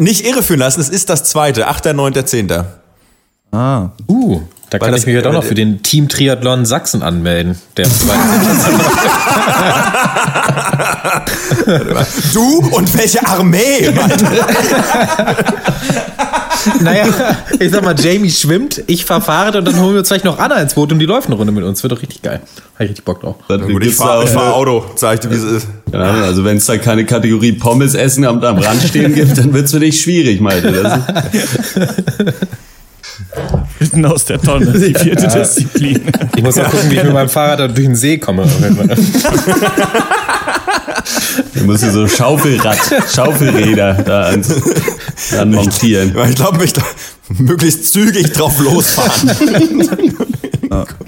Nicht irreführen lassen, es ist das zweite, 8., 9., 10. Ah. Uh, da Weil kann ich mich ja doch noch für den Team Triathlon Sachsen anmelden. Der Du und welche Armee? Naja, ich sag mal, Jamie schwimmt, ich fahr Fahrrad und dann holen wir uns vielleicht noch Anna ins Boot und die läuft eine Runde mit uns. Wird doch richtig geil. Hab ich richtig Bock drauf. Dann Gut, ich fahre fahr eine- Auto, sag ich dir, wie es ist. Ja, also wenn es da keine Kategorie Pommes essen am, am Rand stehen gibt, dann wird's für dich schwierig, Malte. Mitten aus der Tonne, die vierte Disziplin. Ich muss mal gucken, wie ich mit meinem Fahrrad da durch den See komme. du musst dir so Schaufelrad, Schaufelräder da an, dran montieren. Ich glaube, ich glaub, möglichst zügig drauf losfahren.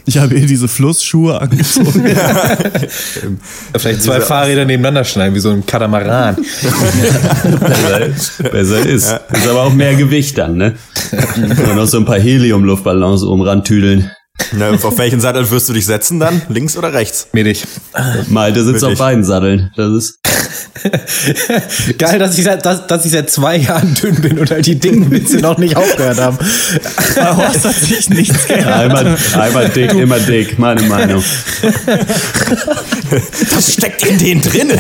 Ich habe hier diese Flussschuhe angezogen. Vielleicht zwei Fahrräder nebeneinander schneiden, wie so ein Katamaran. Besser, besser ist. Ist aber auch mehr Gewicht dann, ne? Und noch so ein paar Helium-Luftballons oben rantüdeln. Na, auf welchen Sattel wirst du dich setzen dann? Links oder rechts? Mittig. Malte sitzt Wirklich? auf beiden Satteln. Das ist, Geil, dass ich, seit, dass, dass ich seit zwei Jahren dünn bin und halt die dicken Witze noch nicht aufgehört haben. Bei Horst hat sich nichts geändert. einmal, einmal dick, immer dick, meine Meinung. Das steckt in denen drinne.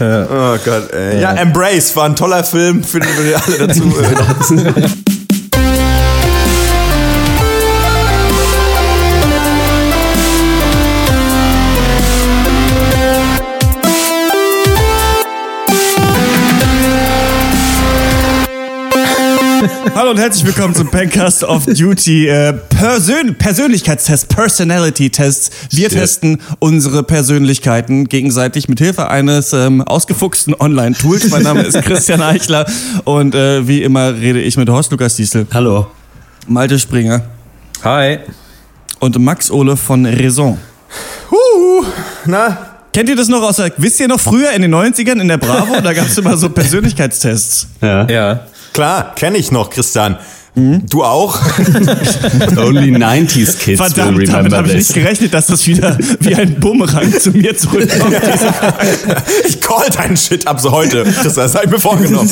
oh Gott, ey. Ja, Embrace war ein toller Film, finden wir alle dazu. Hallo und herzlich willkommen zum Pencast of Duty äh, Persön Persönlichkeitstest, Personality Tests. Wir Shit. testen unsere Persönlichkeiten gegenseitig mit Hilfe eines ähm, ausgefuchsten Online-Tools. Mein Name ist Christian Eichler und äh, wie immer rede ich mit Horst Lukas Diesel, Hallo. Malte Springer Hi. und Max Ole von Raison. Huh, na, Kennt ihr das noch aus der, wisst ihr noch früher in den 90ern in der Bravo, da gab es immer so Persönlichkeitstests. Ja. Ja. Klar, kenne ich noch, Christian. Du auch? Only 90s Kids will Verdammt, damit remember habe ich nicht gerechnet, dass das wieder wie ein Bumerang zu mir zurückkommt. Ich call deinen Shit ab so heute. Das sei mir vorgenommen.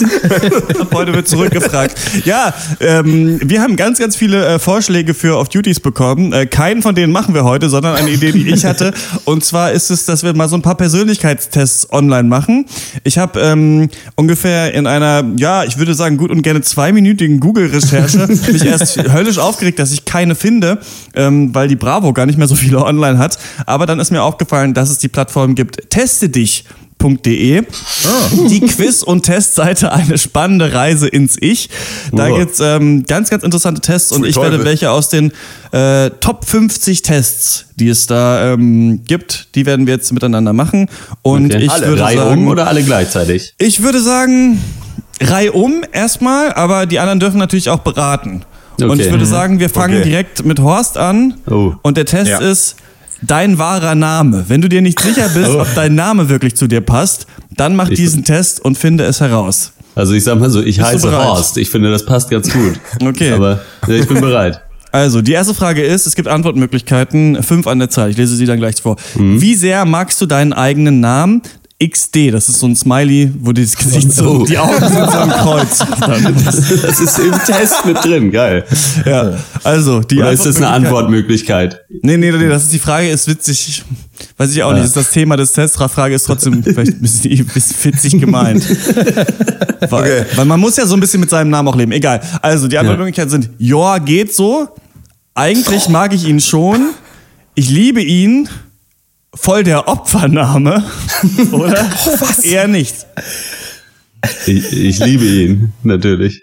Heute wird zurückgefragt. Ja, ähm, wir haben ganz, ganz viele äh, Vorschläge für Off-Duties bekommen. Äh, keinen von denen machen wir heute, sondern eine Idee, die ich hatte. Und zwar ist es, dass wir mal so ein paar Persönlichkeitstests online machen. Ich habe ähm, ungefähr in einer, ja, ich würde sagen, gut und gerne zweiminütigen Google-Recherche mich erst höllisch aufgeregt, dass ich keine finde, ähm, weil die Bravo gar nicht mehr so viele online hat. Aber dann ist mir aufgefallen, dass es die Plattform gibt, teste dich. .de. Die Quiz- und Testseite eine spannende Reise ins Ich. Da Wow. gibt's ähm, ganz, ganz interessante Tests und ich werde welche aus den äh, Top 50 Tests, die es da ähm, gibt, die werden wir jetzt miteinander machen. Und Okay. ich Alle. würde sagen, um oder alle gleichzeitig? ich würde sagen, reihum erstmal, aber die anderen dürfen natürlich auch beraten. Und Okay. ich würde sagen, wir fangen Okay. direkt mit Horst an. Oh. Und der Test Ja. ist dein wahrer Name. Wenn du dir nicht sicher bist, Oh. ob dein Name wirklich zu dir passt, dann mach Ich- diesen Test und finde es heraus. Also ich sag mal so, ich du heiße? Horst. Ich finde, das passt ganz gut. Okay. Aber ja, ich bin bereit. Also, die erste Frage ist, es gibt Antwortmöglichkeiten, fünf an der Zahl. Ich lese sie dann gleich vor. Mhm. Wie sehr magst du deinen eigenen Namen? XD, das ist so ein Smiley, wo das Gesicht so, Oh. die Augen sind so ein Kreuz. Das ist im Test mit drin. Geil. Ja, also, die Oder ist das eine Antwortmöglichkeit-? Nee, nee, nee, das ist die Frage, ist witzig. Weiß ich auch nicht, das ist das Thema des Tests. Die Frage ist trotzdem vielleicht ein bisschen, ein bisschen witzig gemeint. Weil, Okay. weil man muss ja so ein bisschen mit seinem Namen auch leben. Egal. Also, die Antwortmöglichkeiten sind, ja, geht so. Eigentlich mag ich ihn schon. Ich liebe ihn. Voll der Opfername. Oder? Was? Eher nicht. Ich, ich liebe ihn, natürlich.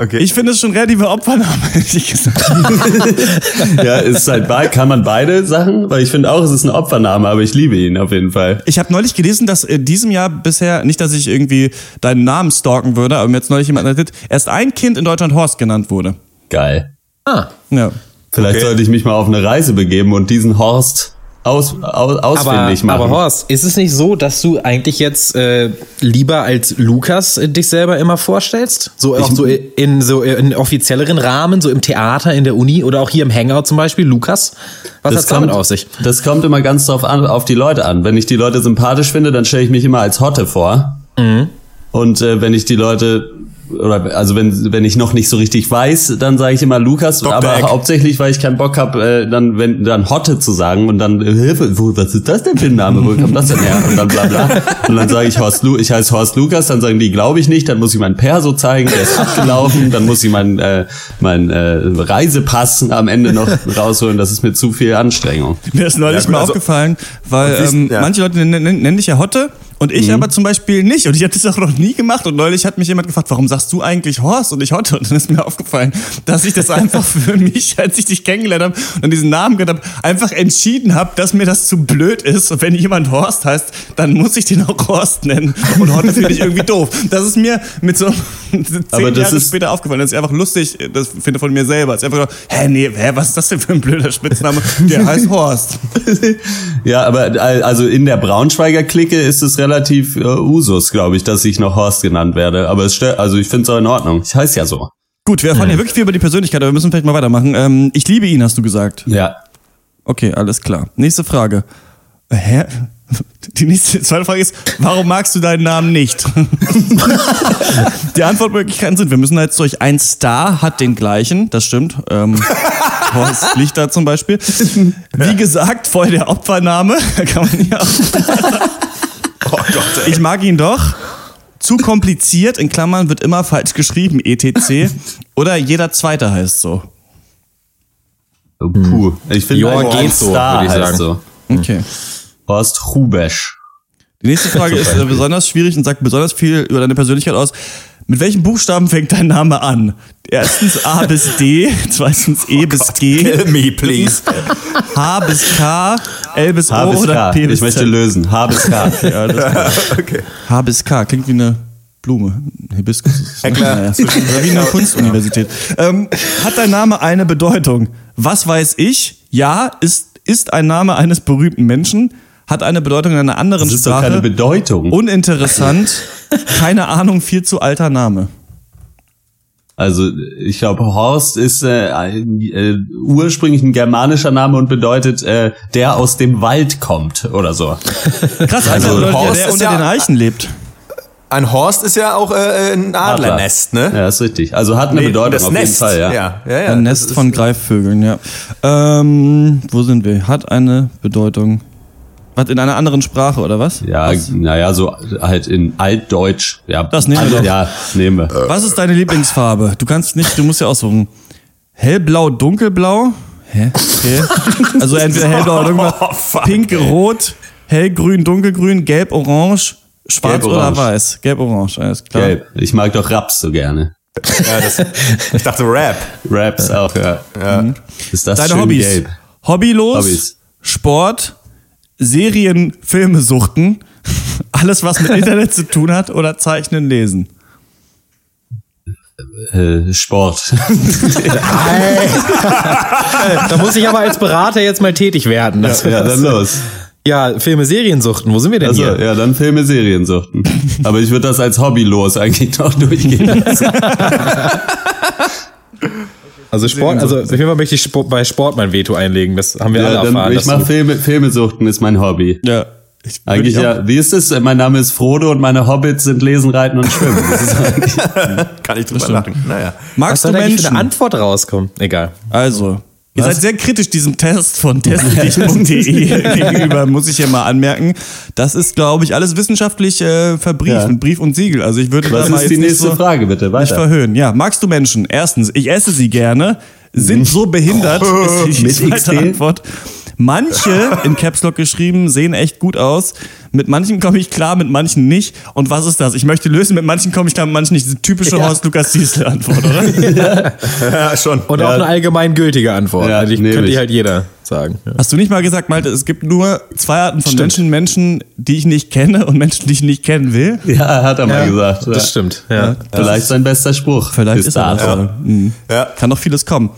Okay. Ich finde es schon relative Opfername, ehrlich gesagt. Ja, ist halt bei, kann man beide Sachen? Weil ich finde auch, es ist ein Opfername, aber ich liebe ihn auf jeden Fall. Ich habe neulich gelesen, dass in diesem Jahr bisher, nicht, dass ich irgendwie deinen Namen stalken würde, aber mir jetzt neulich jemand erzählt, erst ein Kind in Deutschland Horst genannt wurde. Geil. Ah. Ja. Vielleicht Okay. sollte ich mich mal auf eine Reise begeben und diesen Horst aus, aus, Aber, ausfindig machen. aber Horst, ist es nicht so, dass du eigentlich jetzt äh, lieber als Lukas äh, dich selber immer vorstellst? So auch so in so in offizielleren Rahmen, so im Theater, in der Uni oder auch hier im Hangout zum Beispiel, Lukas? Was hat's damit aus sich? Das kommt immer ganz drauf an, auf die Leute an. Wenn ich die Leute sympathisch finde, dann stelle ich mich immer als Hotte vor. Mhm. Und äh, wenn ich die Leute oder also wenn wenn ich noch nicht so richtig weiß, dann sage ich immer Lukas, Dr. aber Eck. hauptsächlich, weil ich keinen Bock habe, äh, dann wenn dann Hotte zu sagen und dann äh, Hilfe, wo, was ist das denn für ein Name? Wo kommt das denn her? Und dann bla bla. Und dann sage ich Horst Lu ich heiße Horst Lukas, dann sagen die, glaube ich nicht, dann muss ich meinen Perso zeigen, der ist abgelaufen, dann muss ich meinen äh, mein, äh, Reisepass am Ende noch rausholen, das ist mir zu viel Anstrengung. Mir ist neulich Ja, gut, mal also- aufgefallen, weil ist- ähm, ja. manche Leute nennen, nennen, nennen dich ja Hotte und ich aber zum Beispiel nicht. Und ich habe das auch noch nie gemacht. Und neulich hat mich jemand gefragt, warum sagst du eigentlich Horst und ich Hotte? Und dann ist mir aufgefallen, dass ich das einfach für mich, als ich dich kennengelernt habe und diesen Namen gehört habe, einfach entschieden habe, dass mir das zu blöd ist. Und wenn jemand Horst heißt, dann muss ich den auch Horst nennen. Und Hotte finde ich irgendwie doof. Das ist mir mit so zehn Aber das Jahre ist- später aufgefallen. Das ist einfach lustig. Das finde von mir selber. Es ist einfach so, hä, nee, hä, was ist das denn für ein blöder Spitzname? Der heißt Horst. Ja, aber also in der Braunschweiger Clique ist es relativ äh, Usus, glaube ich, dass ich noch Horst genannt werde. Aber es stört, also ich finde es auch in Ordnung. Ich heiße ja so. Gut, wir erfahren ja wirklich viel über die Persönlichkeit, aber wir müssen vielleicht mal weitermachen. Ähm, ich liebe ihn, hast du gesagt. Ja. Okay, alles klar. Nächste Frage. Hä? Die nächste zweite Frage ist, warum magst du deinen Namen nicht? die Antwortmöglichkeiten sind, wir müssen jetzt durch, ein Star hat den gleichen, das stimmt. Ähm, Horst Lichter zum Beispiel. Wie gesagt, voll der Opfername. Kann man ja auch Oh Gott, ey. Ich mag ihn doch. Zu kompliziert, in Klammern, wird immer falsch geschrieben, etc. Oder jeder Zweite heißt so. Puh. Ich finde Ja, einfach, geht so, würde ich sagen. so. Okay. Horst Hubesch. Die nächste Frage ist äh, besonders schwierig und sagt besonders viel über deine Persönlichkeit aus. Mit welchen Buchstaben fängt dein Name an? Erstens A bis D, zweitens E bis G, Kill me, please. H bis K, L bis O H bis oder K. P bis Ich möchte Z? lösen. H bis K. Klar. Okay. H bis K klingt wie eine Blume. Hibiskus. ist- Ja, klar. Naja. Wie eine Kunstuniversität. Ähm, hat dein Name eine Bedeutung? Was weiß ich? Ja, ist, ist ein Name eines berühmten Menschen. Hat eine Bedeutung in einer anderen Das ist doch Sprache. keine Bedeutung. Uninteressant. Keine Ahnung, viel zu alter Name. Also ich glaube, Horst ist äh, ein, äh, ursprünglich ein germanischer Name und bedeutet, äh, der aus dem Wald kommt oder so. Krass, also, Also Horst der ist unter ja- den Eichen lebt. Ein Horst ist ja auch äh, ein Adlernest, ne? Ja, ist richtig. Also hat eine Nee, Bedeutung das auf Nest. jeden Fall, ja. ja, ja, ja Ein Nest von Greifvögeln, ja. Ähm, wo sind wir? Hat eine Bedeutung. Was, in einer anderen Sprache, oder was? Ja, naja, so halt in Altdeutsch. Ja, Das nehmen wir doch. Ja, nehmen wir. Was ist deine Lieblingsfarbe? Du kannst nicht, du musst ja aussuchen. Hellblau, dunkelblau? Hä? Okay. Also entweder hellblau oder dunkelblau. Oh, Pink, ey. rot, hellgrün, dunkelgrün, gelb, orange, schwarz Gelb, oder orange. weiß? Gelb, orange, alles klar. Gelb. Ich mag doch Raps so gerne. Ja, das, ich dachte Rap. Raps auch, ja. Ja. Ist das Deine schön Hobbys. gelb. Hobbylos, Hobbys. Sport, Serien, Filme suchten, alles was mit Internet zu tun hat oder Zeichnen, Lesen. Äh, Sport. Da muss ich aber als Berater jetzt mal tätig werden. Das ja, dann los. ja, Filme, Seriensuchten, wo sind wir denn Also, hier? ja, dann Filme, Serien suchten. Aber ich würde das als Hobby los eigentlich noch durchgehen lassen. Also Sport, also auf jeden Fall möchte ich Sport, bei Sport mein Veto einlegen. Das haben wir alle Ja, dann, erfahren. ich mache du- Filme, Filme suchten ist mein Hobby. Ja. Ich, Eigentlich ja, wie ist es? Mein Name ist Frodo und meine Hobbits sind Lesen, Reiten und Schwimmen. Das ist eigentlich, Kann ich drüber lachen. Naja. Was Magst du eigentlich für Menschen? eine Antwort rauskommen? Egal. Also, ihr seid sehr kritisch diesem Test von testdich.de gegenüber, muss ich hier mal anmerken. Das ist, glaube ich, alles wissenschaftlich äh, verbrieft Ja. mit Brief und Siegel. Also ich würde was da mal ist jetzt die nicht nächste so Frage, bitte? nicht Weiter. verhöhnen. Ja, magst du Menschen? Erstens, ich esse sie gerne, sind so behindert, ist die Mit zweite? Antwort. Manche, in Caps Lock geschrieben, sehen echt gut aus. Mit manchen komme ich klar, mit manchen nicht. Und was ist das? Ich möchte lösen, mit manchen komme ich klar, mit manchen nicht. Diese typische Horst Lukas Diesel Antwort, oder? Ja, schon. Und auch eine allgemein gültige Antwort. Ja, Also die nehm könnte ich. halt jeder sagen. Ja. Hast du nicht mal gesagt, Malte, es gibt nur zwei Arten von Stimmt. Menschen, Menschen, die ich nicht kenne und Menschen, die ich nicht kennen will? Ja, hat er mal gesagt. Das ja. stimmt. Ja. Vielleicht sein bester Spruch. Vielleicht ist er das. Ja. Mhm. Ja. Kann noch vieles kommen.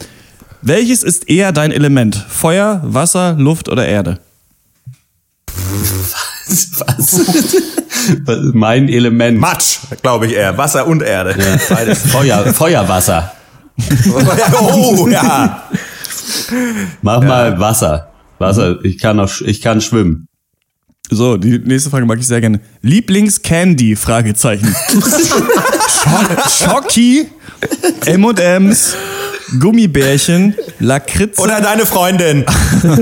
Welches ist eher dein Element? Feuer, Wasser, Luft oder Erde? Was? Mein Element. Matsch, glaube ich eher. Wasser und Erde. Beides. Feuer, Feuerwasser. oh, ja. Mach mal Wasser. Wasser. Ich kann sch- ich kann schwimmen. So, die nächste Frage mag ich sehr gerne. Lieblingscandy? Fragezeichen. Scho- Schocki, M&M's, Gummibärchen, Lakritze, Oder deine Freundin.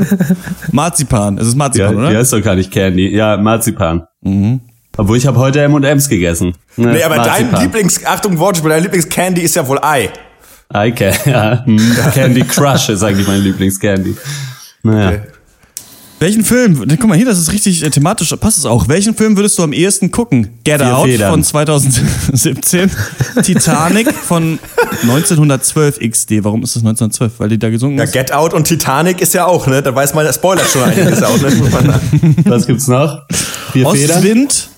Marzipan. Es ist Ja, Marzipan, die oder? heißt doch gar nicht Candy. Ja, Marzipan. Obwohl ich habe heute M&M's gegessen. Ne, Nee, aber dein Marzipan. Lieblings, Achtung, Wortspiel, dein Lieblingscandy ist ja wohl Ei. I can, ja. hm. Candy Crush ist eigentlich mein Lieblingscandy. Naja. Welchen Film, guck mal hier, das ist richtig äh, thematisch, passt es auch. Welchen Film würdest du am ehesten gucken? Get Vier Out Federn. von 2017, Titanic von 1912 XD. Warum ist das 1912? Weil die da gesungen Ja, ist? Get Out und Titanic ist ja auch, ne? Da weiß man, der spoilert schon einiges auch, ne? Was gibt's noch? Vier Federn? Ostwind,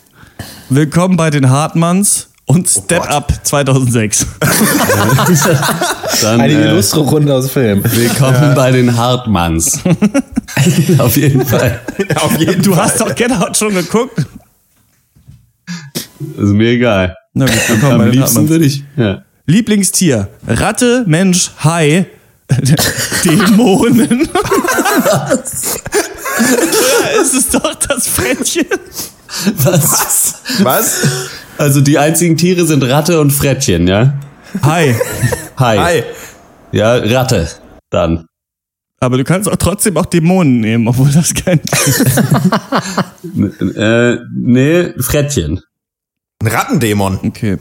Willkommen bei den Hartmanns und Step Gott. Up 2006. Dann, Eine äh, illustre Runde aus Film. willkommen bei den Hartmanns. Auf jeden Fall. Auf jeden Du Fall. hast doch Get Out schon geguckt. Ist mir egal. Na gut, willkommen Am bei den liebsten Hartmanns. würde ich, ja. Lieblingstier, Ratte, Mensch, Hai, Dämonen. Oder ist es doch das Frettchen? Was? Was? Also die einzigen Tiere sind Ratte und Frettchen, ja? Hai. Hai. Ei. Ja, Ratte. Dann. Aber du kannst auch trotzdem auch Dämonen nehmen, obwohl das kein. Äh, nee, Frettchen. Ein Rattendämon. Okay.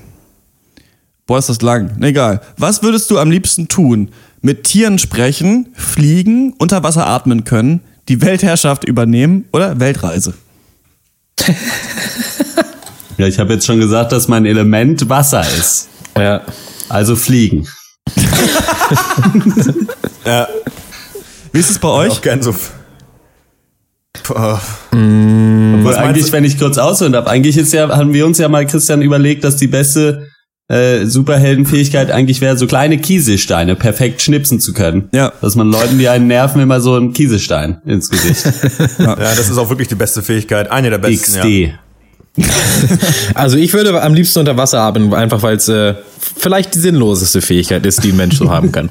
Boah, ist das lang. Egal. Was würdest du am liebsten tun? Mit Tieren sprechen, fliegen, unter Wasser atmen können, die Weltherrschaft übernehmen oder Weltreise? Ja, ich habe jetzt schon gesagt, dass mein Element Wasser ist. Ja. Also fliegen. Ja, Wie ist es bei auch euch? gern so. Boah. Obwohl eigentlich, wenn ich kurz ausholen darf, eigentlich ist ja, haben wir uns ja mal, Christian, überlegt, dass die beste äh, Superheldenfähigkeit eigentlich wäre, so kleine Kieselsteine perfekt schnipsen zu können. Ja. Dass man Leuten, die einen nerven, immer so einen Kieselstein ins Gesicht. Ja, das ist auch wirklich die beste Fähigkeit. Eine der besten. Ja. XD. Also ich würde am liebsten unter Wasser atmen, einfach weil es äh, vielleicht die sinnloseste Fähigkeit ist, die ein Mensch so haben kann.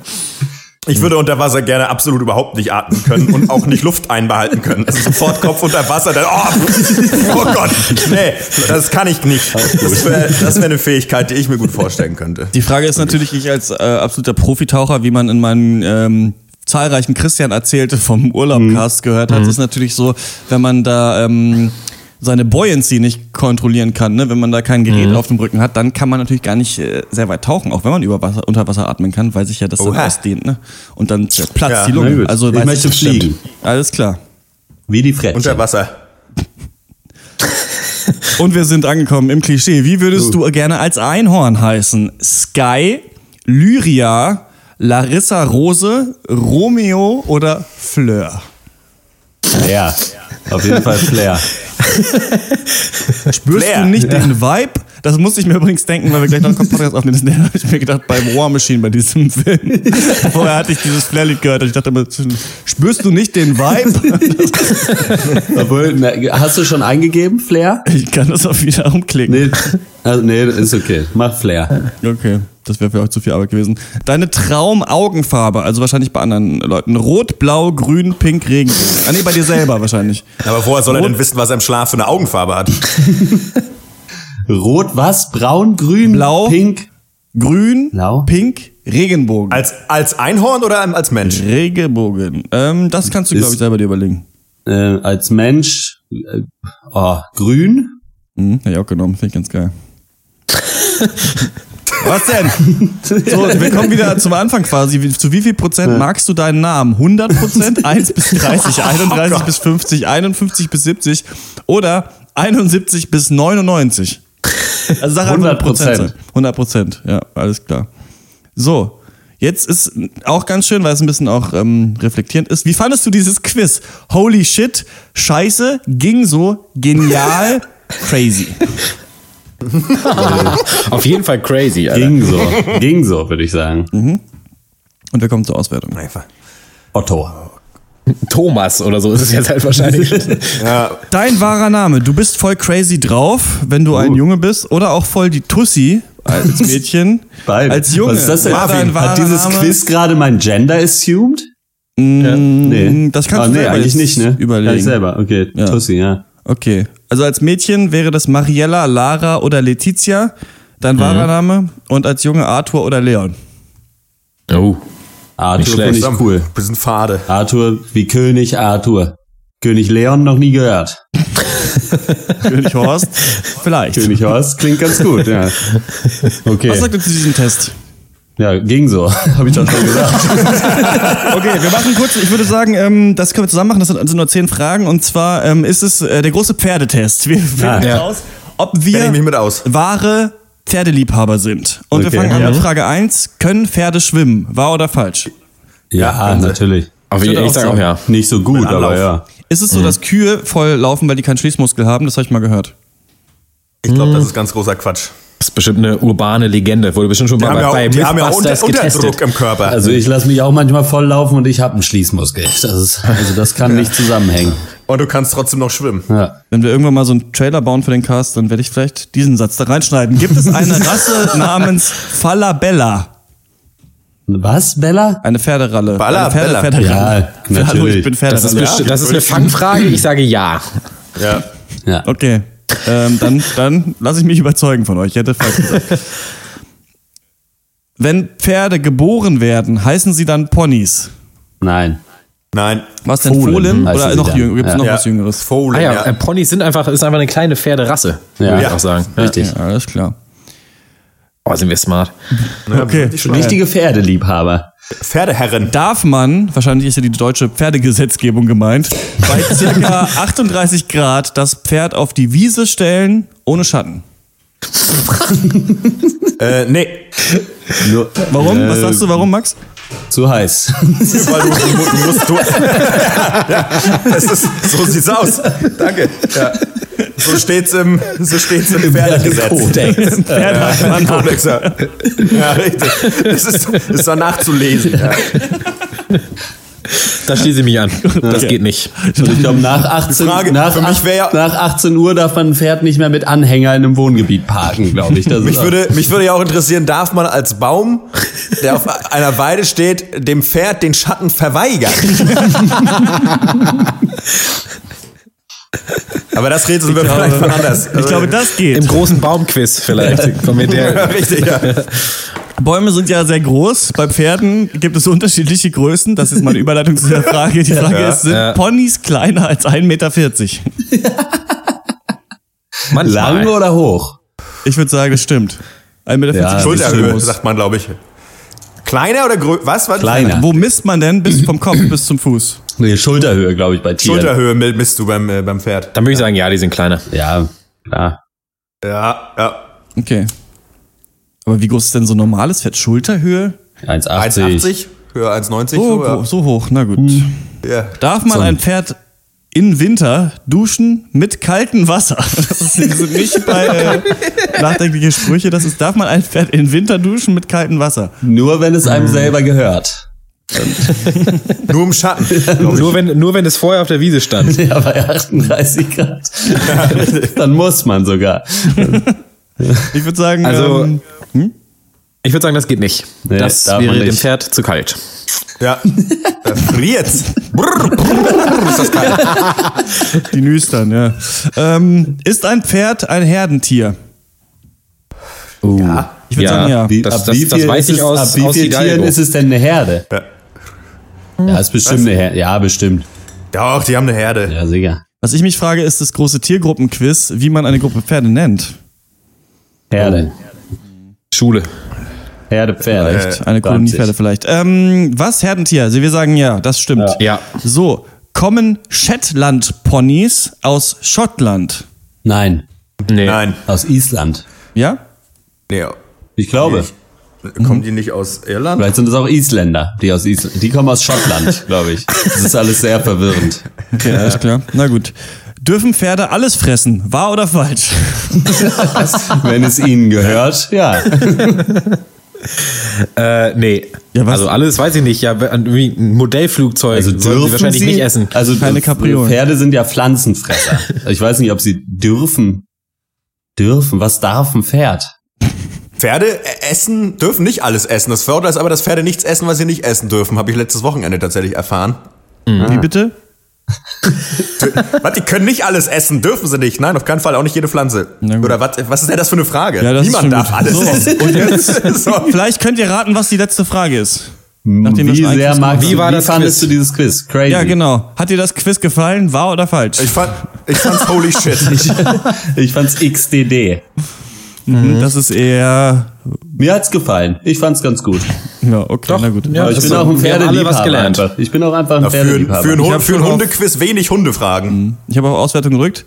Ich würde unter Wasser gerne absolut überhaupt nicht atmen können und auch nicht Luft einbehalten können. Also sofort Kopf unter Wasser, dann, oh, oh Gott, nee, das kann ich nicht. Das wäre das wär eine Fähigkeit, die ich mir gut vorstellen könnte. Die Frage ist natürlich, ich als äh, absoluter Profitaucher, wie man in meinen ähm, zahlreichen Christian erzählte vom Urlaubcast gehört hat, ist natürlich so, wenn man da ähm, seine Buoyancy nicht kontrollieren kann, ne? wenn man da kein Gerät auf dem Rücken hat, dann kann man natürlich gar nicht äh, sehr weit tauchen, auch wenn man über Wasser, unter Wasser atmen kann, weil sich ja das dann Oha. ausdehnt. Ne? Und dann platzt Ja, die Lunge. Also Ich weiß möchte fliegen. Alles klar. Wie die Frettchen. Unter Wasser. Und wir sind angekommen im Klischee. Wie würdest du gerne als Einhorn heißen? Sky, Lyria, Larissa Rose, Romeo oder Fleur? Ja, auf jeden Fall Flair. Spürst Flair. du nicht den Vibe? Das musste ich mir übrigens denken, weil wir gleich noch einen Podcast aufnehmen. Das habe ich mir gedacht beim War Machine bei diesem Film. Vorher hatte ich dieses Flair-Lied gehört und ich dachte immer, spürst du nicht den Vibe? Obwohl, na, hast du schon eingegeben, Flair? Ich kann das auch wieder umklicken. Nee, also, nee, ist okay. Mach Flair. Okay, das wäre für euch zu viel Arbeit gewesen. Deine Traumaugenfarbe, also wahrscheinlich bei anderen Leuten. Rot, Blau, Grün, Pink, Regenbogen. Ah nee, bei dir selber wahrscheinlich. Aber woher soll er Rot. denn wissen, was er im Schlaf für eine Augenfarbe hat? Rot was? Braun, grün, Blau. pink? Grün, Blau. Pink, Regenbogen. Als, als Einhorn oder als Mensch? Regenbogen. Ähm, das kannst du, glaube ich, selber dir überlegen. Äh, als Mensch, äh, oh, grün? Mhm, hätte ich auch genommen, finde ich ganz geil. Was denn? So, wir kommen wieder zum Anfang quasi. Zu wie viel Prozent magst du deinen Namen? 100 Prozent, 1 bis 30, 31 bis 50, 51 bis 70 oder 71 bis 99? Also sag einfach 100%. Prozent. 100 Prozent, ja, alles klar. So, jetzt ist auch ganz schön, weil es ein bisschen auch ähm, reflektierend ist. Wie fandest du dieses Quiz? Holy shit, scheiße, ging so, genial, crazy. Auf jeden Fall crazy, Alter. Ging so. Ging so, würde ich sagen. Und wir kommen zur Auswertung. Einfach. Otto. Thomas oder so ist es jetzt halt wahrscheinlich. Ja, Dein wahrer Name. Du bist voll crazy drauf, wenn du ein Junge bist, oder auch voll die Tussi als Mädchen. Beide. Als Junge. Was ist das denn? wahrer Hat dieses Name? Quiz gerade mein Gender assumed? Mm, Nee. Das kannst Ah, du nee, eigentlich nicht, ne? überlegen. Kann ich selber. Okay, Ja. Tussi, ja. Okay. Also als Mädchen wäre das Mariella, Lara oder Letizia, dein wahrer Name. Und als Junge Arthur oder Leon. Oh. Arthur ich cool. Bisschen fade. Arthur wie König Arthur. König Leon noch nie gehört. König Horst? Vielleicht. König Horst klingt ganz gut, ja. Okay. Was sagt ihr zu diesem Test? Ja, ging so. Habe ich doch schon gesagt. Okay, wir machen kurz, ich würde sagen, ähm, das können wir zusammen machen, das sind, sind nur zehn Fragen. Und zwar ähm, ist es äh, der große Pferdetest. Wir finden ja. raus, ob wir mit aus. wahre Pferdeliebhaber sind. Und wir Okay. fangen an Ja. mit Frage 1. Können Pferde schwimmen? Wahr oder falsch? Ja, sie. natürlich. Auf jeden auch ich sage auch ja. Nicht so gut, aber ja. Ist Mhm. es so, dass Kühe voll laufen, weil die keinen Schließmuskel haben? Das habe ich mal gehört. Ich glaube, das ist ganz großer Quatsch. Das ist bestimmt eine urbane Legende. Wurde bestimmt schon Die mal haben ja auch, bei die haben ja auch unter. Unterdruck im Körper. Also ich lasse mich auch manchmal voll laufen und ich habe einen Schließmuskel. Das ist, also das kann nicht zusammenhängen. Und du kannst trotzdem noch schwimmen. Ja. Wenn wir irgendwann mal so einen Trailer bauen für den Cast, dann werde ich vielleicht diesen Satz da reinschneiden. Gibt es eine Rasse namens Falabella? Was, Bella? Eine Pferderalle. Balla, eine Pferde, Bella. Pferderalle. Ja, Hallo, ich natürlich. bin Das ist, Pferderalle. das ist eine Fangfrage. Ich sage ja. Ja. Ja. Okay. Ähm, dann dann lasse ich mich überzeugen von euch. Ich hätte falsch gesagt. Wenn Pferde geboren werden, heißen sie dann Ponys. Nein. Nein. Was denn? Fohlen Oder noch jünger? Gibt es Ja. noch Ja. was Jüngeres? Fohlen, Ah ja, ja. äh, Ponys sind einfach, ist einfach eine kleine Pferderasse, Ja. würde ich Ja. auch sagen. Richtig. Ja, alles klar. Oh, sind wir smart. Okay. Richtige Pferdeliebhaber. Pferdeherren. Darf man, wahrscheinlich ist ja die deutsche Pferdegesetzgebung gemeint, bei circa 38 Grad das Pferd auf die Wiese stellen ohne Schatten? Äh, nee. Nur, Warum? Äh, Was sagst du, warum, Max? Zu heiß. Weil du, du, du musst du. ja, das ist, so sieht's aus. Danke. Ja. So steht's im, so steht's im Pferdegesetz. Ja, Kodex, ja. ja, richtig. Das ist, das ist doch nachzulesen. Ja. Da schließe ich mich an. Das geht nicht. Ich glaube, nach 18, Frage, nach, ja- nach 18 Uhr darf man ein Pferd nicht mehr mit Anhänger in einem Wohngebiet parken, glaube ich. Das Mich würde, mich würde ja auch interessieren, darf man als Baum, der auf einer Weide steht, dem Pferd den Schatten verweigern? Aber das rätseln wir vielleicht mal anders. Ich glaube, das geht. Im großen Baumquiz vielleicht. Kommt mir der, Richtig, ja. Bäume sind ja sehr groß. Bei Pferden gibt es unterschiedliche Größen. Das ist meine Überleitung zu der Frage. Die Frage Ja. ist, sind Ja. Ponys kleiner als 1,40 Meter? manchmal. lang oder hoch? Ich würde sagen, das stimmt. 1,40 Meter Ja, ist Schulterhöhe, sagt man, glaube ich. Kleiner oder größer? Was? Was? Kleiner. Wo misst man denn bis vom Kopf bis zum Fuß? Nee, Schulterhöhe, glaube ich, bei Tieren. Schulterhöhe misst du beim, äh, beim Pferd. Dann würde ich sagen, ja, die sind kleiner. Ja, klar. Ja, ja. Okay. Aber wie groß ist denn so ein normales Pferd? Schulterhöhe? 1,80. 1,80? Höher 1,90? So, So, ja. so hoch, na gut. ja. Darf man So. ein Pferd in Winter duschen mit kaltem Wasser? Das ist sind nicht bei äh, nachdenkliche Sprüche. Das ist, darf man ein Pferd in Winter duschen mit kaltem Wasser? Nur wenn es einem selber gehört. Nur im Schatten. Nur wenn, nur wenn es vorher auf der Wiese stand. Ja, bei 38 Grad. Dann muss man sogar. Ich würde sagen, Also- ähm, Ich würde sagen, das geht nicht. Nee, das wäre dem nicht. Pferd zu kalt. Ja. Da friert's. Brrr, brrr, ist das kalt. die Nüstern, ja. Ähm, ist ein Pferd ein Herdentier? Ja. Ich würde Ja. sagen, ja. Wie, Das- ab das- wie das viel weiß ich es, aus- ab wie aus viel Hidalgo. Tieren ist es denn eine Herde? Ja. Ja, ist bestimmt eine Herde. Ja, bestimmt. Doch, die haben eine Herde. Ja, sicher. Was ich mich frage, ist das große Tiergruppenquiz, wie man eine Gruppe Pferde nennt. Herde. Schule. Herde Pferde. Äh, Eine Kolonie Pferde vielleicht. Ähm, was? Herdentier? Also wir sagen ja, das stimmt. Ja. So, kommen Shetland-Ponys aus Schottland? Nein, Nee. Nein. aus Island. Ja? Nee. Ich glaube. Kommen die nicht aus Irland? Vielleicht sind es auch Isländer, die aus Island. Die kommen aus Schottland, glaube ich. Das ist alles sehr verwirrend. Okay, alles klar. Na gut. Dürfen Pferde alles fressen? Wahr oder falsch? Wenn es ihnen gehört, ja. Äh, nee. Ja, was? Also alles weiß ich nicht. Ja, wie ein Modellflugzeug Also dürfen sie wahrscheinlich sie, nicht essen. Also Keine Kapriolen. Pferde sind ja Pflanzenfresser. Ich weiß nicht, ob sie dürfen. Dürfen? Was darf ein Pferd? Pferde essen, dürfen nicht alles essen. Das Vorteil ist aber, dass Pferde nichts essen, was sie nicht essen dürfen. Habe ich letztes Wochenende tatsächlich erfahren. Wie bitte? was, die können nicht alles essen, dürfen sie nicht. Nein, auf keinen Fall, auch nicht jede Pflanze. Oder was, was ist denn das für eine Frage? Ja, Niemand darf gut. alles So, essen. und jetzt- so. Vielleicht könnt ihr raten, was die letzte Frage ist. Nachdem wir Wie sehr magst Wie du, war wie das fandest Quiz? du dieses Quiz? Crazy. Ja, genau. Hat dir das Quiz gefallen? Wahr oder falsch? Ich fand, ich fand's holy shit. Ich fand's XDD. Mhm. Das ist eher. Mir hat's gefallen. Ich fand's ganz gut. Ja, okay, na gut. Ja, ich bin auch ein Pferdeliebhaber was gelernt. einfach. Ich bin auch einfach ein Ja, für, ein- Pferdeliebhaber. für, ein, Ich Hund, für ein auf- Hundequiz wenig Hundefragen. Ich habe auf Auswertung gedrückt.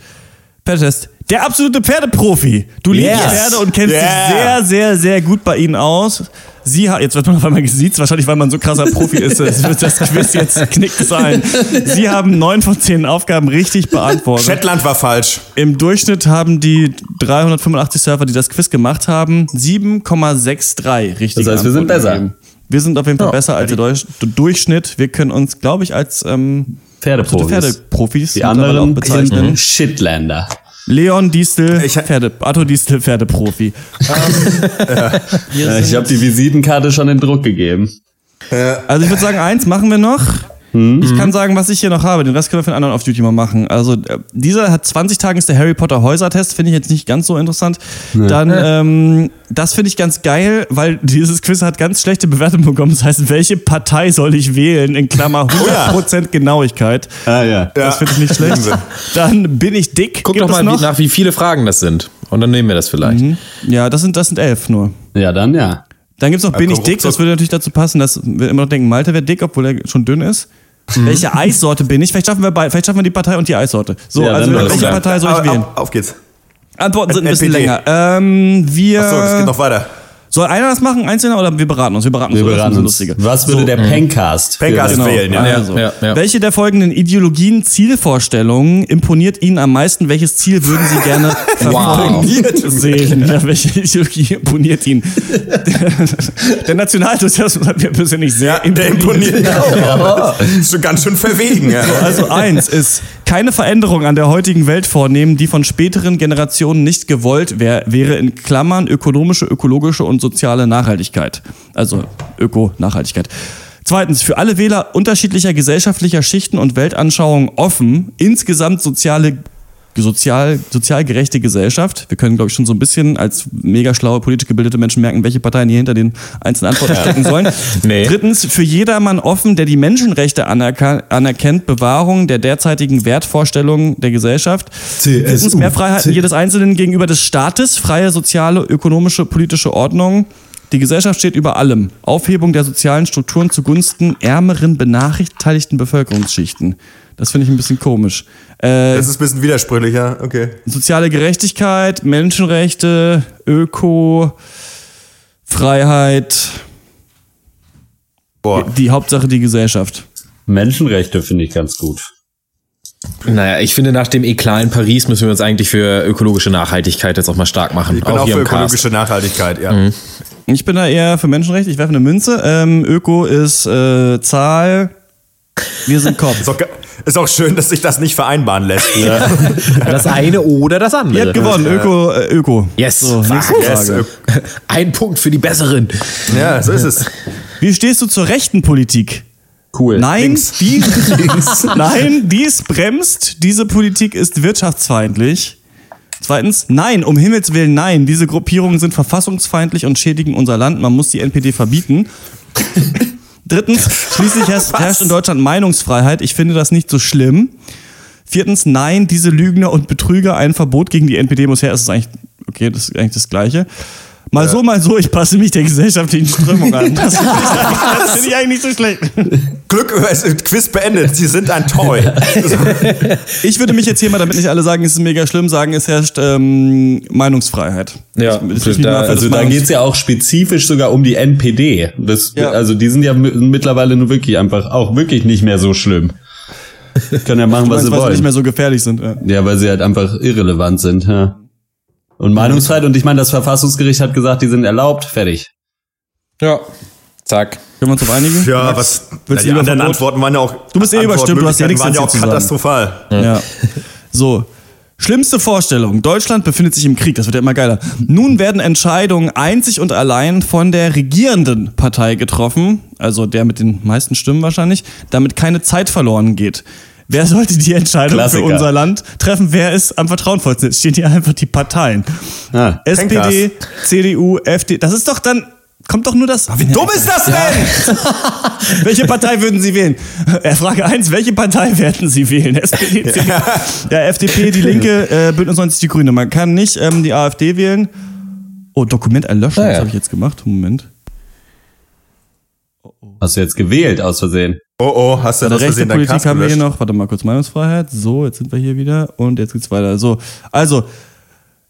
Pferdetest. Der absolute Pferdeprofi. Du liebst Yes. Pferde und kennst Yeah. dich sehr, sehr, sehr gut bei ihnen aus. Sie hat, jetzt wird man auf einmal gesiezt, wahrscheinlich weil man so krasser Profi ist, es wird das Quiz jetzt knickt sein. Sie haben neun von zehn Aufgaben richtig beantwortet. Shetland war falsch. Im Durchschnitt haben die 385 Server, die das Quiz gemacht haben, 7,63 richtig. Das heißt, wir sind besser. Wir sind auf jeden Fall Ja. besser als der Durch Durchschnitt. Wir können uns, glaube ich, als ähm, Pferdeprofis. Pferdeprofis Die anderen auch bezeichnen. sind Shitlander. Leon Distel, Ich- Pferde, Arthur Distel, Pferdeprofi. Ja, ich habe die Visitenkarte schon in Druck gegeben. Also ich würde sagen, eins machen wir noch. Hm? Ich kann sagen, was ich hier noch habe. Den Rest können wir für den anderen Off-Duty mal machen. Also äh, dieser hat 20 Tage ist der Harry Potter Häusertest. Finde ich jetzt nicht ganz so interessant. Dann, ähm, das finde ich ganz geil, weil dieses Quiz hat ganz schlechte Bewertungen bekommen. Das heißt, welche Partei soll ich wählen? In Klammer Oh 100% Genauigkeit. Ah ja. Das finde ich nicht schlecht. Dann bin ich dick. Guck Gibt doch es mal noch? nach, wie viele Fragen das sind. Und dann nehmen wir das vielleicht. Ja, das sind, das sind elf nur. Ja, dann ja. Dann gibt's noch Bin ich dick? Das würde natürlich dazu passen, dass wir immer noch denken, Malte wäre dick, obwohl er schon dünn ist. Mhm. Welche Eissorte bin ich? Vielleicht schaffen wir beide, vielleicht schaffen wir die Partei und die Eissorte. So, Ja, also welche. Partei soll ich wählen? auf, geht's. Antworten sind ein bisschen länger. Ähm, wir. Achso, das geht noch weiter. Soll einer das machen, einzelner, oder wir beraten uns? Wir beraten uns. Wir? Das beraten uns. Was würde So. der Pencast? für Pencast das- wählen, ja. Ja, Ja, so. ja. Welche der folgenden Ideologien, Zielvorstellungen imponiert Ihnen am meisten? Welches Ziel würden Sie gerne verfolgen sehen? Ja, welche Ideologie imponiert Ihnen? der Nationalsozialismus hat mir persönlich sehr Der imponiert auch. Ist schon ganz schön verwegen. Ja. Also eins ist, keine Veränderung an der heutigen Welt vornehmen, die von späteren Generationen nicht gewollt wär, wäre in Klammern ökonomische, ökologische und soziale Nachhaltigkeit. Also Öko-Nachhaltigkeit. Zweitens, für alle Wähler unterschiedlicher gesellschaftlicher Schichten und Weltanschauungen offen, insgesamt soziale sozial, sozial gerechte Gesellschaft. Wir können, glaube ich, schon so ein bisschen als mega schlaue, politisch gebildete Menschen merken, welche Parteien hier hinter den einzelnen Antworten stecken sollen. Nee. Drittens, für jedermann offen, der die Menschenrechte anerkennt, Bewahrung der derzeitigen Wertvorstellungen der Gesellschaft. Viertens, mehr Freiheiten jedes Einzelnen gegenüber des Staates, freie soziale, ökonomische, politische Ordnung. Die Gesellschaft steht über allem. Aufhebung der sozialen Strukturen zugunsten ärmeren, benachteiligten Bevölkerungsschichten. Das finde ich ein bisschen komisch. Äh, Das ist ein bisschen widersprüchlicher. Okay. soziale Gerechtigkeit, Menschenrechte, Öko, Freiheit, Boah. die Hauptsache die Gesellschaft. Menschenrechte finde ich ganz gut. Naja, ich finde, nach dem Eklat in Paris müssen wir uns eigentlich für ökologische Nachhaltigkeit jetzt auch mal stark machen. Ich bin auch hier für im Cast. ökologische Nachhaltigkeit, ja. Ich bin da eher für Menschenrechte, ich werfe eine Münze. Ähm, Öko ist äh, Zahl, wir sind Kopf. Ist auch, ge- ist auch schön, dass sich das nicht vereinbaren lässt. Das eine oder das Ihr andere. habt gewonnen, Öko, äh, Öko. Yes. So, nächste Yes, Frage. Ein Punkt für die Besseren. Ja, so ist es. Wie stehst du zur rechten Politik? Cool. Nein, Links. die, nein, dies bremst. Diese Politik ist wirtschaftsfeindlich. Zweitens, nein, um Himmels Willen, nein. Diese Gruppierungen sind verfassungsfeindlich und schädigen unser Land. Man muss die NPD verbieten. Drittens, schließlich herrscht, herrscht in Deutschland Meinungsfreiheit. Ich finde das nicht so schlimm. Viertens, nein, diese Lügner und Betrüger, ein Verbot gegen die NPD muss her. Das ist eigentlich, okay, das ist eigentlich das Gleiche. Mal so, mal so, ich passe mich der gesellschaftlichen Strömung an. Das finde ich, das finde ich eigentlich nicht so schlecht. Glück, es ist Quiz beendet. Sie sind ein Toy. Ich würde mich jetzt hier mal, damit nicht alle sagen, es ist mega schlimm, sagen, es herrscht ähm, Meinungsfreiheit. Ja, ich, ich, ich da- Also da Meinungs- geht's ja auch spezifisch sogar um die NPD. Das, Ja. Also die sind ja mi- mittlerweile nur wirklich einfach auch wirklich nicht mehr so schlimm. Können ja machen, Du was meinst, sie weil sie wollen. nicht mehr so gefährlich sind. Ja. Ja, weil sie halt einfach irrelevant sind. Ja. Und Meinungsfreiheit, und ich meine, das Verfassungsgericht hat gesagt, die sind erlaubt, fertig. Ja. Zack. Können wir uns auf einigen? Ja, was? Willst Na, du die anderen? Antworten waren ja auch. Du bist eh überstimmt, du hast ja nichts waren ja auch dazu zu sagen. katastrophal. Ja. So. Schlimmste Vorstellung. Deutschland befindet sich im Krieg. Das wird ja immer geiler. Nun werden Entscheidungen einzig und allein von der regierenden Partei getroffen. Also der mit den meisten Stimmen wahrscheinlich. Damit keine Zeit verloren geht. Wer sollte die Entscheidung Klassiker. für unser Land treffen? Wer ist am vertrauensvollsten? Es stehen hier einfach die Parteien. Ah. SPD, CDU, FD. Das ist doch dann, kommt doch nur das. Wie dumm ist das denn? Welche Partei würden Sie wählen? Äh, Frage 1, welche Partei werden Sie wählen? SPD, CDU. Ja, FDP, die Linke, äh, Bündnis 90, die Grüne. Man kann nicht ähm, die AfD wählen. Oh, Dokument erlöschen, Ah, das ja. habe ich jetzt gemacht. Moment. Hast du jetzt gewählt aus Versehen? Oh oh, hast du aus Versehen deinen Cast haben wir hier noch, warte mal kurz, Meinungsfreiheit. So, jetzt sind wir hier wieder und jetzt geht's weiter. So, also,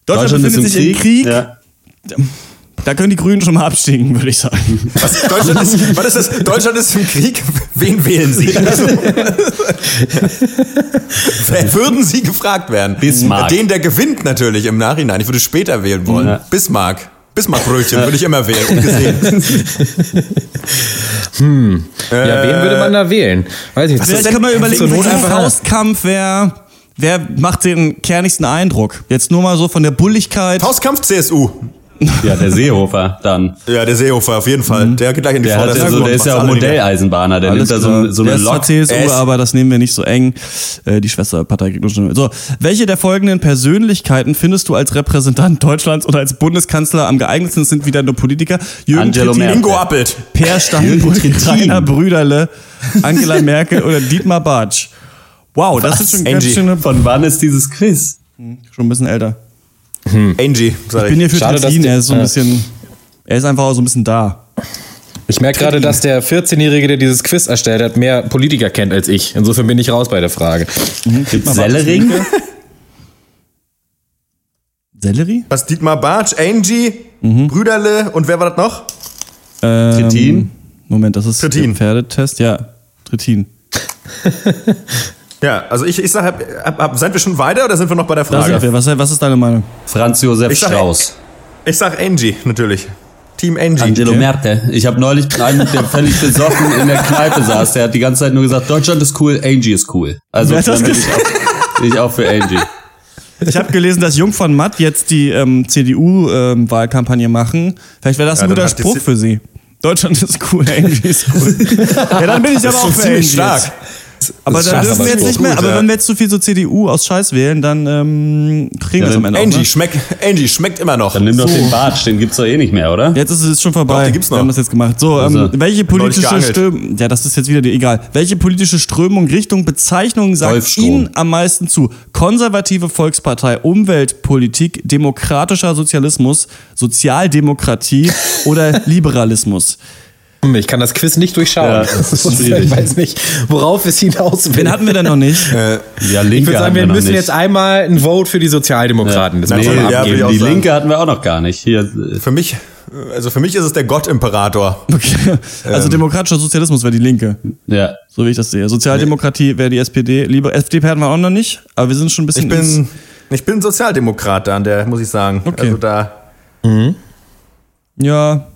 Deutschland, befindet sich im Krieg. Ja. Da können die Grünen schon mal abstinken, würde ich sagen. Was, Deutschland, ist, was ist das? Deutschland ist im Krieg. Wen wählen Sie? Also, wer würden Sie gefragt werden? Bismarck. Den, der gewinnt natürlich im Nachhinein. Ich würde später wählen wollen. Ja. Bismarck. Bismarck-Brötchen würde ich immer wählen. Ungesehen. Ja, wen würde man da wählen? Weiß ich nicht. ist Vielleicht denn- kann man überlegen, welchen einfach- Faustkampf, wer, wer macht den kernigsten Eindruck? Jetzt nur mal so von der Bulligkeit. Faustkampf CSU. ja, der Seehofer dann. Ja, der Seehofer auf jeden Fall. Der geht gleich in die Der, hat ja Vorderseite so, und der ist ja auch. Modelleisenbahner, der Alles nimmt da so, so der eine ist Lok. CSU, Er ist- aber das nehmen wir nicht so eng. Äh, Die Schwesterpartei kriegt nur schon. So, welche der folgenden Persönlichkeiten findest du als Repräsentant Deutschlands oder als Bundeskanzler am geeignetsten? Sind wieder nur Politiker. Jürgen Angelo Trittin, Merkel. Ingo Appelt. Per Steinbrück. Rainer Brüderle, Angela Merkel oder Dietmar Bartsch. Wow, das sind schon ganz schöne, Von wann ist dieses Quiz? schon ein bisschen älter. Angie, sag Ich ich. bin hier für Schade, die- er ist so ein bisschen, er ist einfach auch so ein bisschen da. Ich merke gerade, dass der 14-Jährige, der dieses Quiz erstellt hat, mehr Politiker kennt als ich. Insofern bin ich raus bei der Frage. Gibt's Sellering? Sellerie? Was? Dietmar Bartsch, Angie, Brüderle und wer war das noch? Ähm, Trittin? Moment, das ist Trittin. der Pferdetest, ja. Trittin. Ja, also ich, ich sag, hab, hab, hab, sind wir schon weiter oder sind wir noch bei der Frage? wir. Was, was ist deine Meinung? Franz Josef Ich sag- Strauß. Ich sag Angie, natürlich. Team Angie. Angelo Merkel. Ich habe neulich einen, der völlig besoffen in der Kneipe saß. Der hat die ganze Zeit nur gesagt, Deutschland ist cool, Angie ist cool. Also das dann bin ich auch, bin ich auch für Angie. Ich habe gelesen, dass Jung von Matt jetzt die ähm, CDU-Wahlkampagne machen. Vielleicht wäre das Ja, ein guter Spruch für sie. Deutschland ist cool, Angie ist cool. ja, dann bin ich aber auch für ziemlich Angie stark. Jetzt. Aber stark, dürfen wir jetzt nicht gut, mehr, aber ja. wenn wir jetzt zu viel so CDU aus Scheiß wählen, dann ähm, kriegen wir es am Ende auch. Angie, Ne? schmeckt, Angie schmeckt immer noch. Dann nimm doch So. den Bartsch, den gibt's doch eh nicht mehr, oder? Jetzt ist es schon vorbei. Doch, die gibt's noch. Wir haben das jetzt gemacht. So, ähm, Also, welche politische. Strömung, ja, das ist jetzt wieder die, egal. Welche politische Strömung, Richtung, Bezeichnung sagt. Ihnen am meisten zu? Konservative Volkspartei, Umweltpolitik, demokratischer Sozialismus, Sozialdemokratie oder Liberalismus? Ich kann das Quiz nicht durchschauen. Ja, ich weiß nicht, worauf es hinaus will. Wen hatten wir denn noch nicht? Ja, ich Linke würde sagen, wir müssen nicht. jetzt einmal ein Vote für die Sozialdemokraten. Das Ja. müssen wir Nee, ja, ich die sagen. Linke hatten wir auch noch gar nicht. Hier, äh, Für mich, also für mich ist es der Gottimperator. Okay. Also demokratischer Sozialismus wäre die Linke, ja. so wie ich das sehe. Sozialdemokratie wäre die SPD. Lieber FDP hatten wir auch noch nicht, aber wir sind schon ein bisschen Ich bin, ins- ich bin Sozialdemokrat da, an der muss ich sagen. Okay. Also da. ja.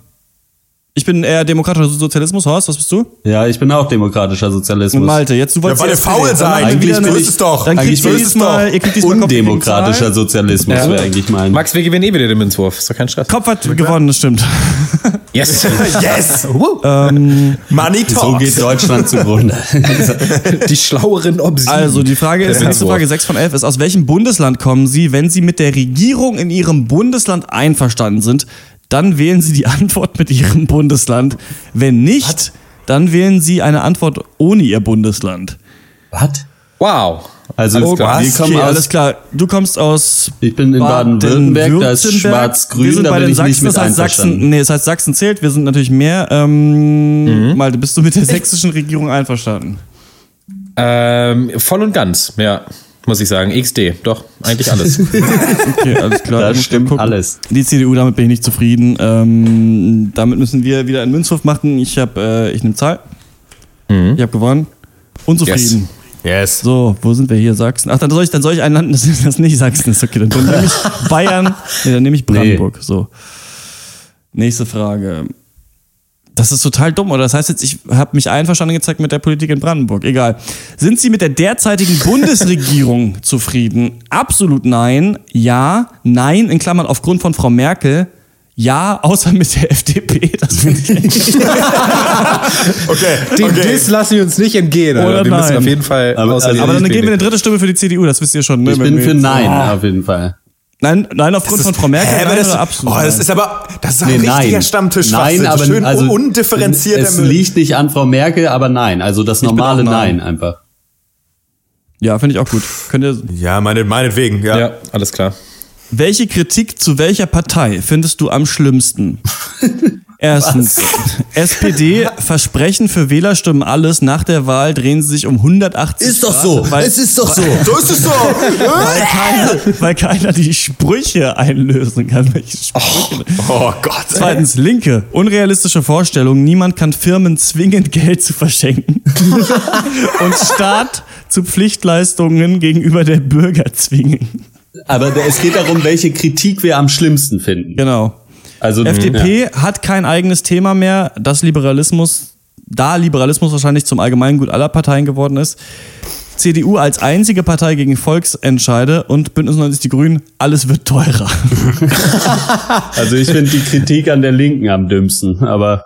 Ich bin eher demokratischer Sozialismus, Horst, was bist du? ja, ich bin auch demokratischer Sozialismus. Und Malte, jetzt du wolltest Ja, weil faul wir Eigentlich so eine- ist es doch. Dann Eigentlich so ist es doch. ihr kriegt Undemokratischer. Sozialismus Ja. wäre eigentlich mein. Max, wir gewinnen eh wieder den Münzwurf. Ist doch kein Stress. Kopf hat gewonnen, das stimmt. Yes. Yes! ähm, Money so Talks. geht Deutschland zugrunde. die schlaueren Obsiegen. also die Frage ist, nächste. Frage 6 von 11 ist, aus welchem Bundesland kommen Sie, wenn Sie mit der Regierung in Ihrem Bundesland einverstanden sind? Dann wählen Sie die Antwort mit Ihrem Bundesland. Wenn nicht, dann wählen Sie eine Antwort ohne Ihr Bundesland. Was? Wow. Also Alles wir klar. kommen okay, aus, alles klar. Du kommst aus ich bin in Baden-Württemberg, da ist schwarz-grün, sind da bei bin den ich Sachsen, nicht mit das heißt Sachsen, nee, das heißt Sachsen zählt, wir sind natürlich mehr. Ähm, Malte, bist du mit der sächsischen Regierung einverstanden? Ähm, voll und ganz, ja. Muss ich sagen. XD. Doch, eigentlich alles. Okay, alles klar. Da Ich muss stimmt gucken. alles. Die CDU, damit bin ich nicht zufrieden. Ähm, damit müssen wir wieder einen Münzwurf machen. Ich habe, äh, ich nehme Zahl. Ich habe gewonnen. Unzufrieden. Yes. So, wo sind wir hier? Sachsen. Ach, dann soll ich, dann soll ich ein Land, das, das nicht Sachsen ist. Okay, dann, dann nehme ich Bayern. Nee, dann nehme ich Brandenburg. So. Nächste Frage. Das ist total dumm, oder? Das heißt jetzt, ich habe mich einverstanden gezeigt mit der Politik in Brandenburg. Egal. Sind Sie mit der derzeitigen Bundesregierung zufrieden? Absolut nein. Ja. Nein. In Klammern aufgrund von Frau Merkel. Ja, außer mit der FDP. Das finde ich echt. Okay, Den okay. Diss lassen wir uns nicht entgehen. Oder Alter. Wir müssen nein. auf jeden Fall Aber- außer also- Aber dann geben wir eine dritte Stimme für die CDU, das wisst ihr schon. Ne? Ich bin wir für Nein, auf jeden Fall. Nein, nein, aufgrund von Frau Merkel. Hä, aber nein, das, absolut. oh, das ist aber, das ist ein Nee, richtiger nein. Stammtisch. Nein, aber schön also, undifferenzierter Es Müll. liegt nicht an Frau Merkel, aber nein. Also das normale nein. Einfach. ja, finde ich auch gut. Könnt ihr, Ja, meine, meinetwegen, ja. Ja, alles klar. welche Kritik zu welcher Partei findest du am schlimmsten? Erstens, SPD, Versprechen für Wählerstimmen alles, nach der Wahl drehen sie sich um 180 Grad, Weil, ist doch so. So ist es so. weil, keiner, weil keiner die Sprüche einlösen kann. Welche Sprüche? oh Gott. Zweitens, Linke. Unrealistische Vorstellung. Niemand kann Firmen zwingen, Geld zu verschenken. Und Staat zu Pflichtleistungen gegenüber der Bürger zwingen. Aber es geht darum, welche Kritik wir am schlimmsten finden. Genau. Also FDP hat kein eigenes Thema mehr, das Liberalismus, da Liberalismus wahrscheinlich zum Allgemeingut aller Parteien geworden ist. CDU als einzige Partei gegen Volksentscheide und Bündnis 90 Die Grünen, alles wird teurer. Also ich finde die Kritik an der Linken am dümmsten, aber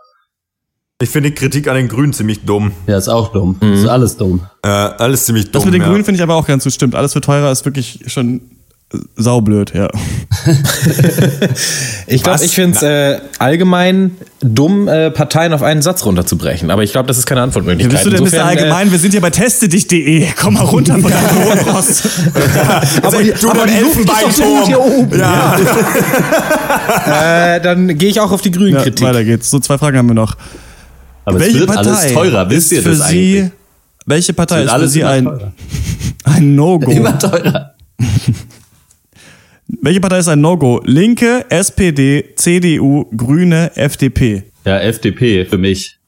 Ich finde die Kritik an den Grünen ziemlich dumm. ja, ist auch dumm. Ist alles dumm. Äh, alles ziemlich dumm. Das mit den ja. Grünen finde ich aber auch ganz gut. Stimmt, alles wird teurer ist wirklich schon saublöd, ja. Ich glaube, ich finde es äh, allgemein dumm, äh, Parteien auf einen Satz runterzubrechen. Aber ich glaube, das ist keine Wie Antwortmöglichkeit. bist du denn, Mr. Insofern, Allgemein? Wir sind hier bei testedich.de. Komm mal runter von deinem hohen Ross. aber die, du aber die Elfenbeinturm. hier oben. Ja. Äh, äh, dann gehe ich auch auf die Ja, Grünen-Kritik. weiter geht's. So, zwei Fragen haben wir noch. Aber es Welche wird Partei alles teurer, wisst ihr ist für das Sie, eigentlich? welche Partei ist für alles Sie ein, teurer. ein No-Go? Immer teurer. Welche Partei ist ein No-Go? Linke, SPD, CDU, Grüne, FDP. Ja, FDP für mich.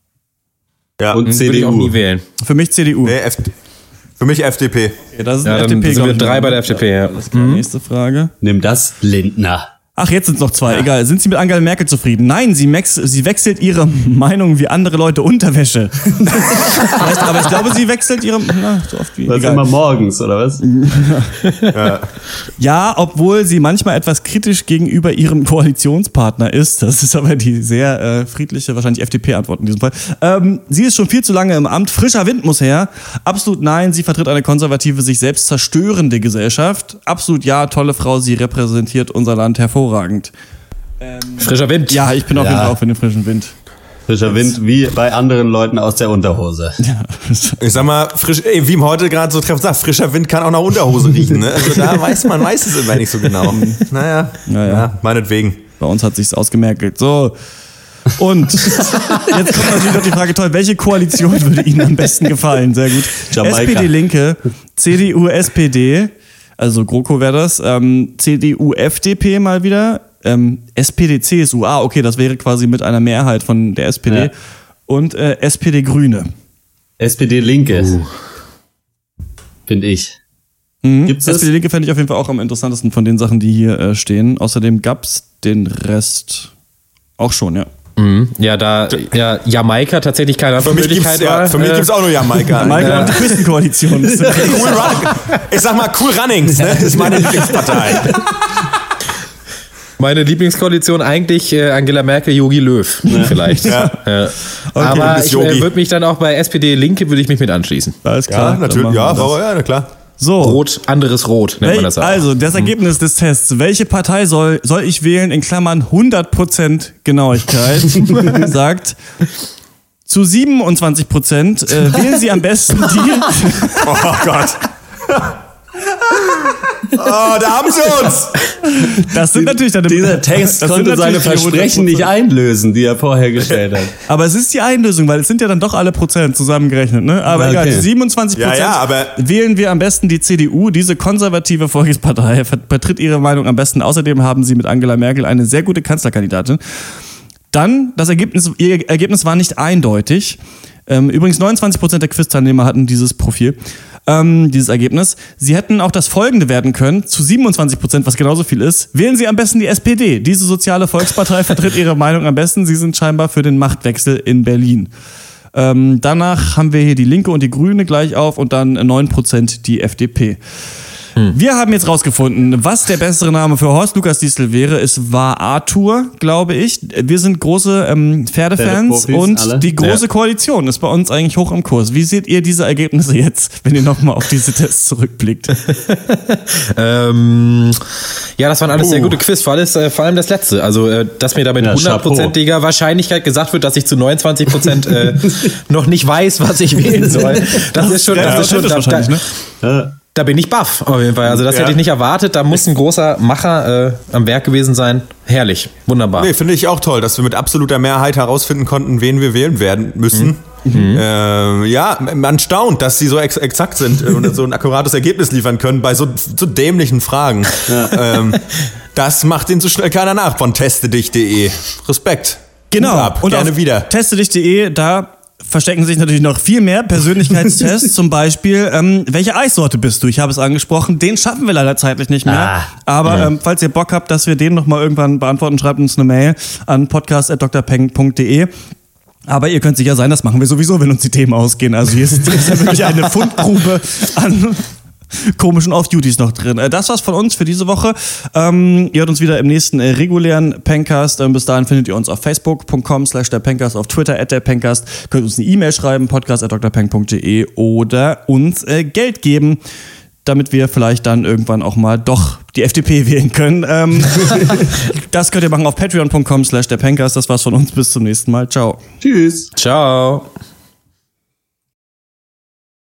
ja. Und Würde ich auch nie CDU. wählen. Für mich CDU. Nee, F für mich FDP. Okay, das ist Ja, ein dann FDP, sind wir drei bei der FDP, ja. Alles klar, nächste Frage. Nimm das, Lindner. Ach, jetzt sind es noch zwei. Egal. Sind Sie mit Angela Merkel zufrieden? Nein, sie, sie wechselt ihre Meinung wie andere Leute Unterwäsche. Vielleicht, aber ich glaube, sie wechselt ihre. Na, so oft wie. Was Egal. immer morgens, oder was? Ja, obwohl sie manchmal etwas kritisch gegenüber ihrem Koalitionspartner ist. Das ist aber die sehr äh, friedliche, wahrscheinlich FDP-Antwort in diesem Fall. Ähm, sie ist schon viel zu lange im Amt. Frischer Wind muss her. Absolut nein, sie vertritt eine konservative, sich selbst zerstörende Gesellschaft. Absolut ja, tolle Frau, sie repräsentiert unser Land hervorragend. Frischer Wind. Ja, ich bin auf Ja. jeden Fall auch für den frischen Wind. Frischer Wind, wie bei anderen Leuten aus der Unterhose. Ich sag mal, frisch, ey, wie man heute gerade so treffend sagt, frischer Wind kann auch nach Unterhose riechen. Ne? Also da weiß man weiß es immer nicht so genau. Naja, Naja. ja, meinetwegen. Bei uns hat sich's ausgemerkelt. So. Und jetzt kommt natürlich noch die Frage, toll, welche Koalition würde Ihnen am besten gefallen? Sehr gut. Jamaika. SPD Linke, CDU SPD, also GroKo wäre das, ähm, CDU FDP mal wieder, ähm, SPD CSU, ah okay, das wäre quasi mit einer Mehrheit von der SPD Ja. und äh, SPD Grüne. SPD Linke. Finde ich. Mhm. Gibt's das? SPD Linke fände ich auf jeden Fall auch am interessantesten von den Sachen, die hier äh, stehen. Außerdem gab's den Rest auch schon, ja. Ja, da ja, Jamaika tatsächlich keine Für mich gibt's, ja, war. für mich äh, gibt's auch nur Jamaika. Michael und die Küstenkoalition. Cool Run ich sag mal, Cool Runnings, ne? Das ist meine Lieblingspartei. Meine Lieblingskoalition eigentlich äh, Angela Merkel, Yogi Löw vielleicht. Ja. Ja. du Aber ich äh, würde mich dann auch bei SPD Linke würde ich mich mit anschließen. Alles Ja, klar. natürlich. Ja, aber ja, na klar. So. Rot, anderes Rot nennt man Wel das auch. also, das Ergebnis des Tests. Welche Partei soll, soll ich wählen? In Klammern 100% Genauigkeit. sagt, zu 27% äh, wählen Sie am besten die. Oh Gott. Oh, da haben sie uns. Das sind natürlich dann Dieser Text das sind konnte seine Versprechen 100%. nicht einlösen, die er vorher gestellt hat. Aber es ist die Einlösung, weil es sind ja dann doch alle Prozent zusammengerechnet, ne? Aber Okay. egal, 27 Ja, ja, aber- wählen wir am besten die CDU. Diese konservative Volkspartei ver- vertritt ihre Meinung am besten. Außerdem haben sie mit Angela Merkel eine sehr gute Kanzlerkandidatin. Dann, das Ergebnis, ihr Ergebnis war nicht eindeutig. Ähm, übrigens 29 Prozent der Quiz-Teilnehmer hatten dieses Profil, ähm, dieses Ergebnis. Sie hätten auch das folgende werden können, zu 27 Prozent, was genauso viel ist. Wählen Sie am besten die SPD. Diese soziale Volkspartei vertritt ihre Meinung am besten. Sie sind scheinbar für den Machtwechsel in Berlin. Ähm, danach haben wir hier die Linke und die Grüne gleich auf und dann 9% die FDP. Wir haben jetzt rausgefunden, was der bessere Name für Horst Lukas Diesel wäre. Es war Arthur, glaube ich. Wir sind große ähm, Pferdefans und alle. die große Koalition ist bei uns eigentlich hoch im Kurs. Wie seht ihr diese Ergebnisse jetzt, wenn ihr nochmal auf diese Tests zurückblickt? Ähm, ja, das waren alles sehr gute Quiz, vor allem, äh, vor allem das letzte. Also, äh, dass mir da mit Ja, hundertprozentiger Wahrscheinlichkeit gesagt wird, dass ich zu 29 Prozent äh, noch nicht weiß, was ich wählen soll. Das ist schon, das ist schon, da, wahrscheinlich, ne? Da, bin ich baff, auf jeden Fall. Also, das Ja. hätte ich nicht erwartet. Da muss ein großer Macher äh, am Werk gewesen sein. Herrlich, wunderbar. Nee, finde ich auch toll, dass wir mit absoluter Mehrheit herausfinden konnten, wen wir wählen werden müssen. Äh, ja, man staunt, dass sie so ex exakt sind und so ein akkurates Ergebnis liefern können bei so, so dämlichen Fragen. Ähm, das macht ihnen so schnell keiner nach von testedich.de. Respekt. Genau. Ab. Und Gerne auf wieder. Testedich.de, da verstecken sich natürlich noch viel mehr Persönlichkeitstests. zum Beispiel, ähm, welche Eissorte bist du? Ich habe es angesprochen. Den schaffen wir leider zeitlich nicht mehr. Ah, Aber ähm, falls ihr Bock habt, dass wir den nochmal irgendwann beantworten, schreibt uns eine Mail an podcast.drpeng.de. Aber ihr könnt sicher sein, das machen wir sowieso, wenn uns die Themen ausgehen. Also hier ist, ist ja wirklich eine Fundgrube an komischen Off-Duties noch drin. Äh, Das war's von uns für diese Woche. Ähm, ihr hört uns wieder im nächsten äh, regulären Pencast. Ähm, bis dahin findet ihr uns auf facebook.com slash der Pencast, auf Twitter at der Pencast. Könnt uns eine E-Mail schreiben, podcast at drpeng.de oder uns äh, Geld geben, damit wir vielleicht dann irgendwann auch mal doch die FDP wählen können. Ähm, das könnt ihr machen auf patreon.com slash der Pencast. Das war's von uns. Bis zum nächsten Mal. Ciao. Tschüss. Ciao.